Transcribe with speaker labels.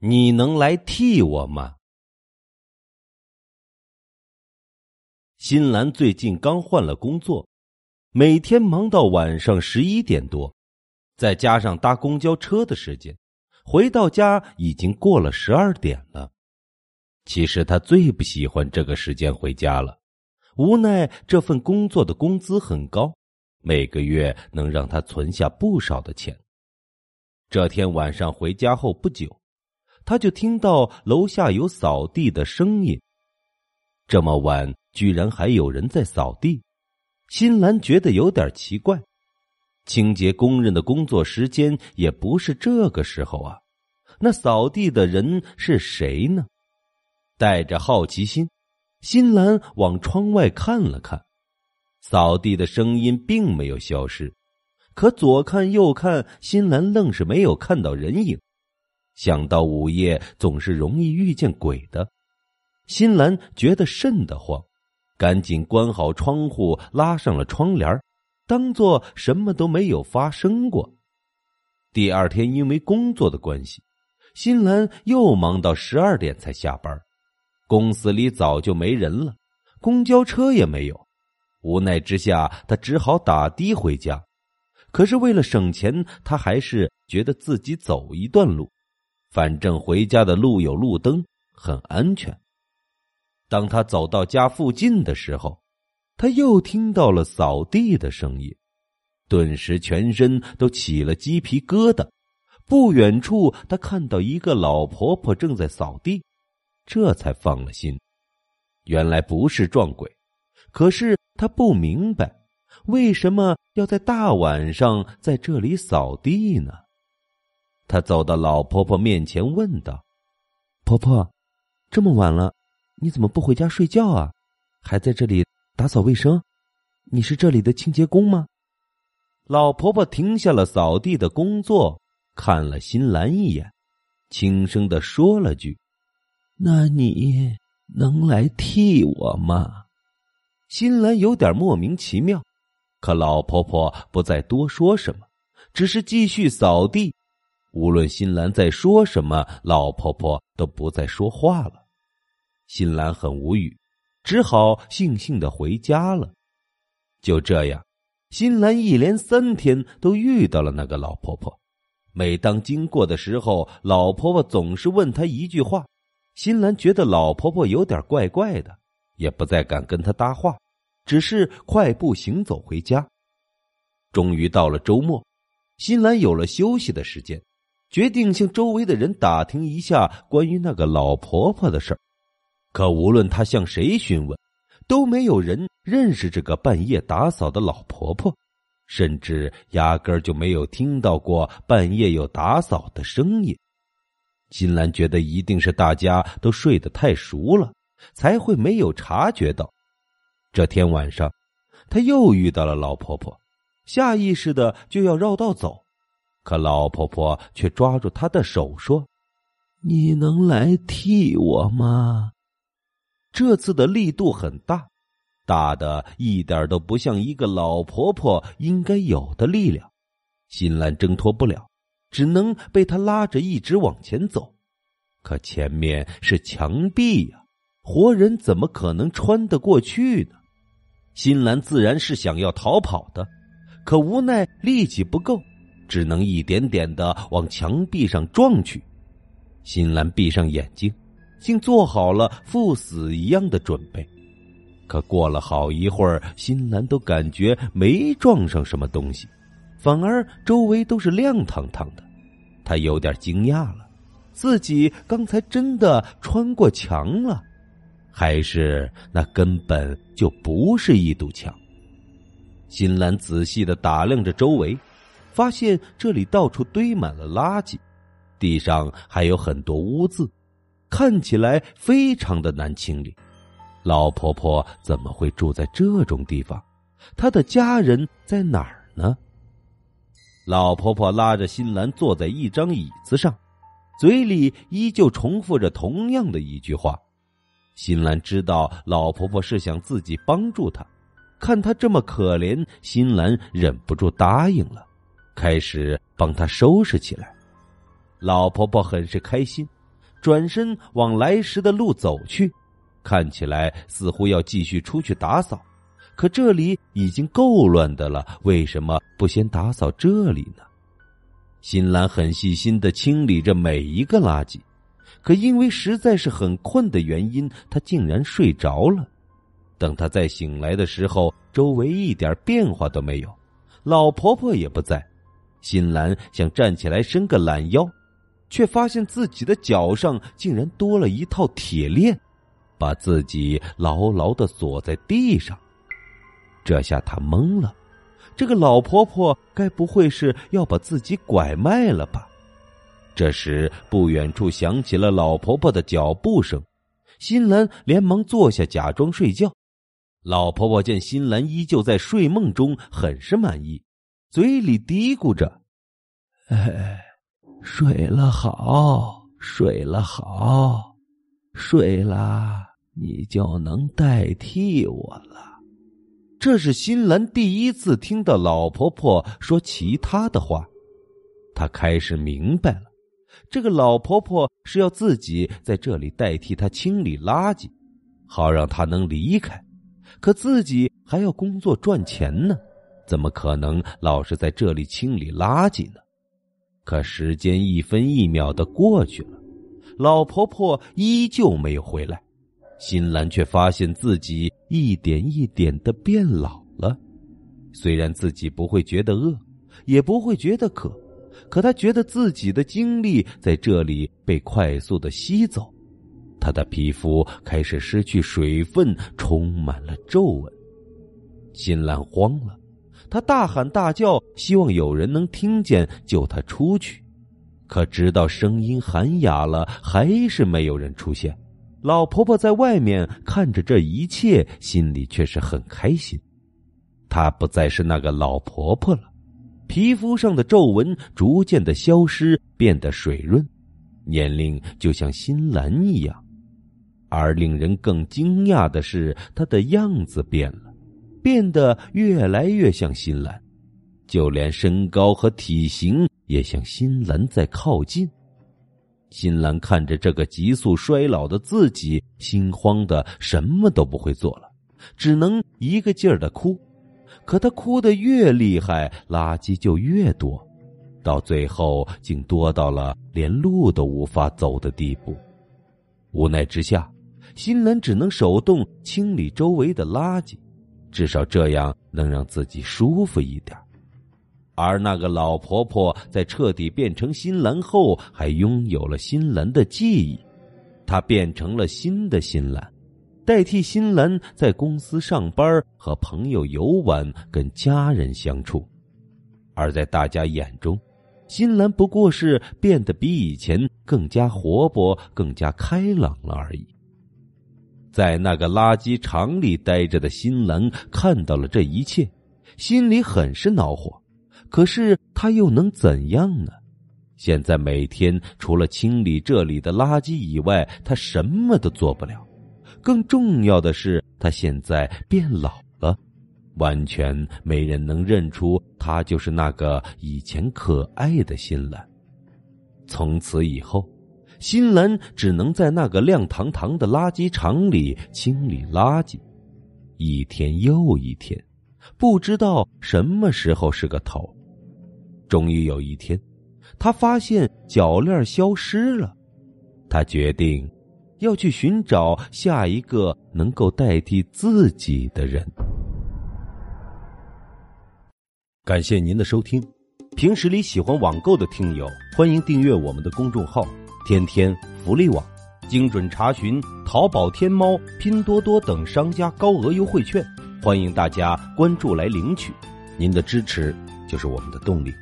Speaker 1: 你能来替我吗？新兰最近刚换了工作，每天忙到晚上十一点多，再加上搭公交车的时间，回到家已经过了十二点了。其实他最不喜欢这个时间回家了，无奈这份工作的工资很高，每个月能让他存下不少的钱。这天晚上回家后不久。他就听到楼下有扫地的声音。这么晚居然还有人在扫地，新兰觉得有点奇怪。清洁工人的工作时间也不是这个时候啊，那扫地的人是谁呢？带着好奇心，新兰往窗外看了看，扫地的声音并没有消失，可左看右看，新兰愣是没有看到人影。想到午夜总是容易遇见鬼的，新兰觉得瘆得慌，赶紧关好窗户，拉上了窗帘，当做什么都没有发生过。第二天因为工作的关系，新兰又忙到十二点才下班，公司里早就没人了，公交车也没有，无奈之下，他只好打的回家。可是为了省钱，他还是觉得自己走一段路。反正回家的路有路灯，很安全。当他走到家附近的时候，他又听到了扫地的声音，顿时全身都起了鸡皮疙瘩。不远处，他看到一个老婆婆正在扫地，这才放了心。原来不是撞鬼，可是他不明白，为什么要在大晚上在这里扫地呢？他走到老婆婆面前，问道：“婆婆，这么晚了，你怎么不回家睡觉啊？还在这里打扫卫生？你是这里的清洁工吗？”老婆婆停下了扫地的工作，看了新兰一眼，轻声的说了句：“那你能来替我吗？”新兰有点莫名其妙，可老婆婆不再多说什么，只是继续扫地。无论新兰在说什么，老婆婆都不再说话了。新兰很无语，只好悻悻的回家了。就这样，新兰一连三天都遇到了那个老婆婆。每当经过的时候，老婆婆总是问她一句话。新兰觉得老婆婆有点怪怪的，也不再敢跟她搭话，只是快步行走回家。终于到了周末，新兰有了休息的时间。决定向周围的人打听一下关于那个老婆婆的事儿，可无论他向谁询问，都没有人认识这个半夜打扫的老婆婆，甚至压根儿就没有听到过半夜有打扫的声音。金兰觉得一定是大家都睡得太熟了，才会没有察觉到。这天晚上，他又遇到了老婆婆，下意识的就要绕道走。可老婆婆却抓住他的手说：“你能来替我吗？”这次的力度很大，大的一点都不像一个老婆婆应该有的力量。新兰挣脱不了，只能被他拉着一直往前走。可前面是墙壁呀，活人怎么可能穿得过去呢？新兰自然是想要逃跑的，可无奈力气不够。只能一点点的往墙壁上撞去。新兰闭上眼睛，竟做好了赴死一样的准备。可过了好一会儿，新兰都感觉没撞上什么东西，反而周围都是亮堂堂的。他有点惊讶了，自己刚才真的穿过墙了，还是那根本就不是一堵墙？新兰仔细的打量着周围。发现这里到处堆满了垃圾，地上还有很多污渍，看起来非常的难清理。老婆婆怎么会住在这种地方？她的家人在哪儿呢？老婆婆拉着新兰坐在一张椅子上，嘴里依旧重复着同样的一句话。新兰知道老婆婆是想自己帮助她，看她这么可怜，新兰忍不住答应了。开始帮他收拾起来，老婆婆很是开心，转身往来时的路走去，看起来似乎要继续出去打扫。可这里已经够乱的了，为什么不先打扫这里呢？新兰很细心的清理着每一个垃圾，可因为实在是很困的原因，她竟然睡着了。等她再醒来的时候，周围一点变化都没有，老婆婆也不在。新兰想站起来伸个懒腰，却发现自己的脚上竟然多了一套铁链，把自己牢牢的锁在地上。这下他懵了，这个老婆婆该不会是要把自己拐卖了吧？这时，不远处响起了老婆婆的脚步声，新兰连忙坐下，假装睡觉。老婆婆见新兰依旧在睡梦中，很是满意，嘴里嘀咕着：“
Speaker 2: 哎，睡了好，睡了好，睡了，你就能代替我了。”
Speaker 1: 这是新兰第一次听到老婆婆说其他的话，她开始明白了，这个老婆婆是要自己在这里代替她清理垃圾，好让她能离开。可自己还要工作赚钱呢，怎么可能老是在这里清理垃圾呢？可时间一分一秒的过去了，老婆婆依旧没有回来。新兰却发现自己一点一点的变老了，虽然自己不会觉得饿，也不会觉得渴，可她觉得自己的精力在这里被快速的吸走，她的皮肤开始失去水分，充满了皱纹。新兰慌了，她大喊大叫，希望有人能听见救她出去，可直到声音喊哑了，还是没有人出现。老婆婆在外面看着这一切，心里却是很开心。她不再是那个老婆婆了，皮肤上的皱纹逐渐的消失，变得水润，年龄就像新兰一样。而令人更惊讶的是，她的样子变了，变得越来越像新兰，就连身高和体型也向新兰在靠近。新兰看着这个急速衰老的自己，心慌的什么都不会做了，只能一个劲儿的哭。可他哭得越厉害，垃圾就越多，到最后竟多到了连路都无法走的地步。无奈之下，新兰只能手动清理周围的垃圾，至少这样能让自己舒服一点。而那个老婆婆在彻底变成新兰后，还拥有了新兰的记忆，她变成了新的新兰，代替新兰在公司上班、和朋友游玩、跟家人相处。而在大家眼中，新兰不过是变得比以前更加活泼、更加开朗了而已。在那个垃圾场里待着的新兰看到了这一切，心里很是恼火。可是他又能怎样呢？现在每天除了清理这里的垃圾以外，他什么都做不了。更重要的是，他现在变老了，完全没人能认出他就是那个以前可爱的新兰。从此以后，新兰只能在那个亮堂堂的垃圾场里清理垃圾，一天又一天，不知道什么时候是个头。终于有一天，他发现脚链消失了。他决定要去寻找下一个能够代替自己的人。感谢您的收听。平时里喜欢网购的听友，欢迎订阅我们的公众号“天天福利网”，精准查询淘宝、天猫、拼多多等商家高额优惠券。欢迎大家关注来领取。您的支持就是我们的动力。